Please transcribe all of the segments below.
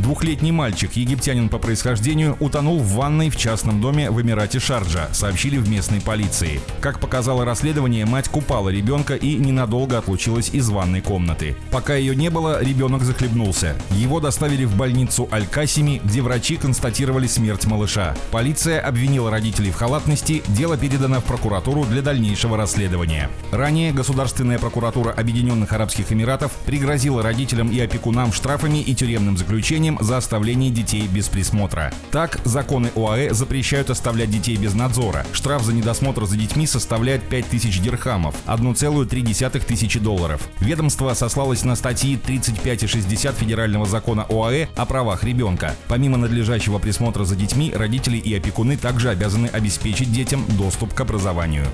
Двухлетний мальчик, египтянин по происхождению, утонул в ванной в частном доме в Эмирате Шарджа, сообщили в местной полиции. Как показало расследование, мать купала ребенка и ненадолго отлучилась из ванной комнаты. Пока ее не было, ребенок захлебнулся. Его доставили в больницу Аль-Касими, где врачи констатировали смерть малыша. Полиция обвинила родителей в халатности, дело передано в прокуратуру для дальнейшего расследования. Ранее Государственная прокуратура Объединенных Арабских Эмиратов пригрозила родителям и опекунам штрафами и тюремным заключением наказанием за оставление детей без присмотра. Так, законы ОАЭ запрещают оставлять детей без надзора. Штраф за недосмотр за детьми составляет 5000 дирхамов, 1,3 тысячи долларов. Ведомство сослалось на статьи 35 и 60 Федерального закона ОАЭ о правах ребенка. Помимо надлежащего присмотра за детьми, родители и опекуны также обязаны обеспечить детям доступ к образованию.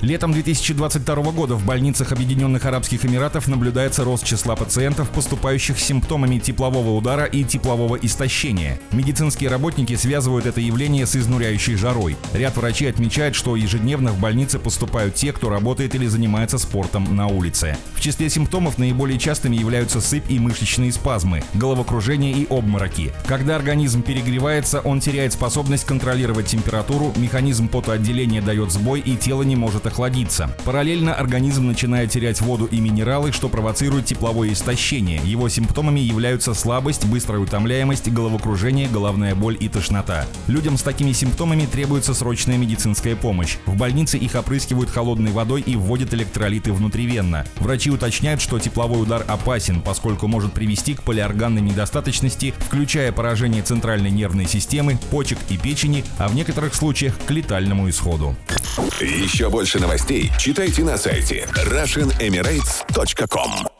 Летом 2022 года в больницах Объединенных Арабских Эмиратов наблюдается рост числа пациентов, поступающих с симптомами теплового удара удара и теплового истощения. Медицинские работники связывают это явление с изнуряющей жарой. Ряд врачей отмечает, что ежедневно в больнице поступают те, кто работает или занимается спортом на улице. В числе симптомов наиболее частыми являются сыпь и мышечные спазмы, головокружение и обмороки. Когда организм перегревается, он теряет способность контролировать температуру, механизм потоотделения дает сбой и тело не может охладиться. Параллельно организм начинает терять воду и минералы, что провоцирует тепловое истощение. Его симптомами являются слабость, слабость, быстрая утомляемость, головокружение, головная боль и тошнота. Людям с такими симптомами требуется срочная медицинская помощь. В больнице их опрыскивают холодной водой и вводят электролиты внутривенно. Врачи уточняют, что тепловой удар опасен, поскольку может привести к полиорганной недостаточности, включая поражение центральной нервной системы, почек и печени, а в некоторых случаях к летальному исходу. Еще больше новостей читайте на сайте RussianEmirates.com